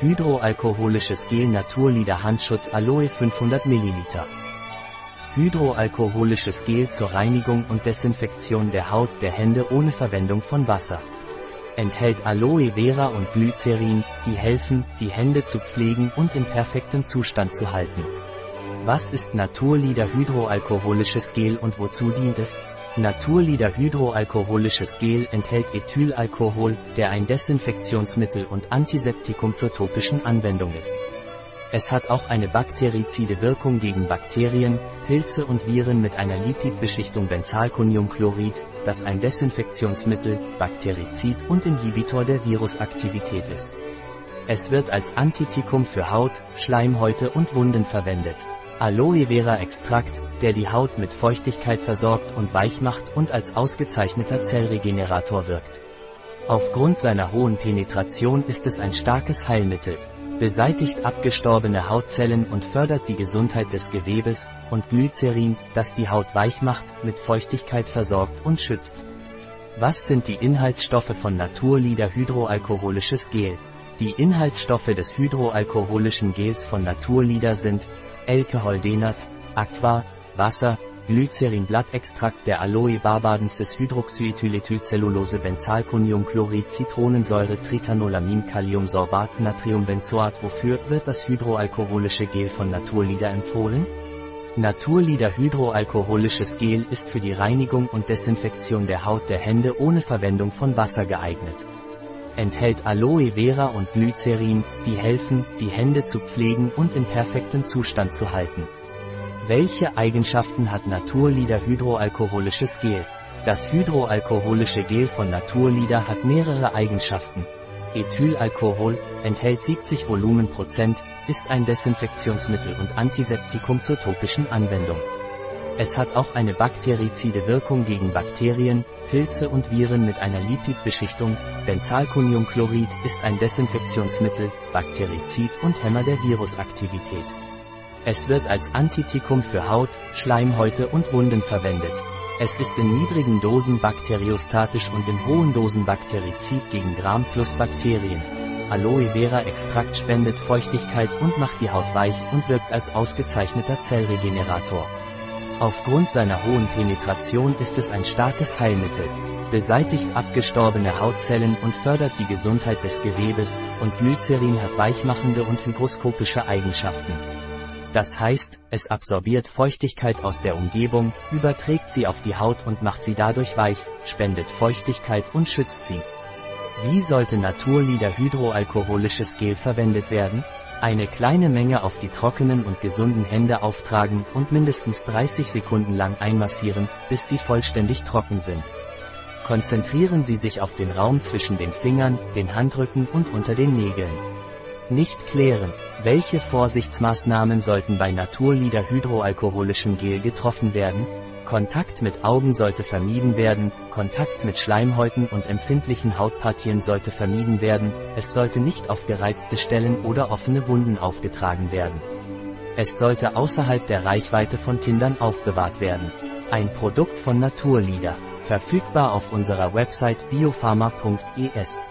Hydroalkoholisches Gel Naturlider Handschutz Aloe 500 ml. Hydroalkoholisches Gel zur Reinigung und Desinfektion der Haut der Hände ohne Verwendung von Wasser. Enthält Aloe Vera und Glycerin, die helfen, die Hände zu pflegen und in perfektem Zustand zu halten. Was ist Naturlider Hydroalkoholisches Gel und wozu dient es? Naturlider Hydroalkoholisches Gel enthält Ethylalkohol, der ein Desinfektionsmittel und Antiseptikum zur topischen Anwendung ist. Es hat auch eine bakterizide Wirkung gegen Bakterien, Pilze und Viren mit einer Lipidbeschichtung Benzalkoniumchlorid, das ein Desinfektionsmittel, Bakterizid und Inhibitor der Virusaktivität ist. Es wird als Antitikum für Haut, Schleimhäute und Wunden verwendet. Aloe Vera Extrakt, der die Haut mit Feuchtigkeit versorgt und weich macht und als ausgezeichneter Zellregenerator wirkt. Aufgrund seiner hohen Penetration ist es ein starkes Heilmittel, beseitigt abgestorbene Hautzellen und fördert die Gesundheit des Gewebes, und Glycerin, das die Haut weich macht, mit Feuchtigkeit versorgt und schützt. Was sind die Inhaltsstoffe von Naturlider Hydroalkoholisches Gel? Die Inhaltsstoffe des hydroalkoholischen Gels von Naturlider sind Alkoholdenat, Aqua, Wasser, Glycerinblattextrakt der Aloe barbadensis Hydroxyethylethylcellulose Benzalkoniumchlorid Zitronensäure Tritanolamin Kaliumsorbat Natriumbenzoat Wofür wird das hydroalkoholische Gel von Naturlider empfohlen? Naturlider hydroalkoholisches Gel ist für die Reinigung und Desinfektion der Haut der Hände ohne Verwendung von Wasser geeignet. Enthält Aloe Vera und Glycerin, die helfen, die Hände zu pflegen und in perfektem Zustand zu halten. Welche Eigenschaften hat Naturlider hydroalkoholisches Gel? Das hydroalkoholische Gel von Naturlider hat mehrere Eigenschaften. Ethylalkohol, enthält 70 Volumenprozent, ist ein Desinfektionsmittel und Antiseptikum zur topischen Anwendung. Es hat auch eine bakterizide Wirkung gegen Bakterien, Pilze und Viren mit einer Lipidbeschichtung. Benzalkoniumchlorid ist ein Desinfektionsmittel, Bakterizid und Hämmer der Virusaktivität. Es wird als Antitikum für Haut, Schleimhäute und Wunden verwendet. Es ist in niedrigen Dosen bakteriostatisch und in hohen Dosen Bakterizid gegen Gram plus Bakterien. Aloe Vera Extrakt spendet Feuchtigkeit und macht die Haut weich und wirkt als ausgezeichneter Zellregenerator. Aufgrund seiner hohen Penetration ist es ein starkes Heilmittel, beseitigt abgestorbene Hautzellen und fördert die Gesundheit des Gewebes, und Glycerin hat weichmachende und hygroskopische Eigenschaften. Das heißt, es absorbiert Feuchtigkeit aus der Umgebung, überträgt sie auf die Haut und macht sie dadurch weich, spendet Feuchtigkeit und schützt sie. Wie sollte Naturlider hydroalkoholisches Gel verwendet werden? Eine kleine Menge auf die trockenen und gesunden Hände auftragen und mindestens 30 Sekunden lang einmassieren, bis sie vollständig trocken sind. Konzentrieren Sie sich auf den Raum zwischen den Fingern, den Handrücken und unter den Nägeln. Nicht klären, welche Vorsichtsmaßnahmen sollten bei Naturlider hydroalkoholischem Gel getroffen werden? Kontakt mit Augen sollte vermieden werden, Kontakt mit Schleimhäuten und empfindlichen Hautpartien sollte vermieden werden, es sollte nicht auf gereizte Stellen oder offene Wunden aufgetragen werden. Es sollte außerhalb der Reichweite von Kindern aufbewahrt werden. Ein Produkt von Naturlider, verfügbar auf unserer Website biopharma.es.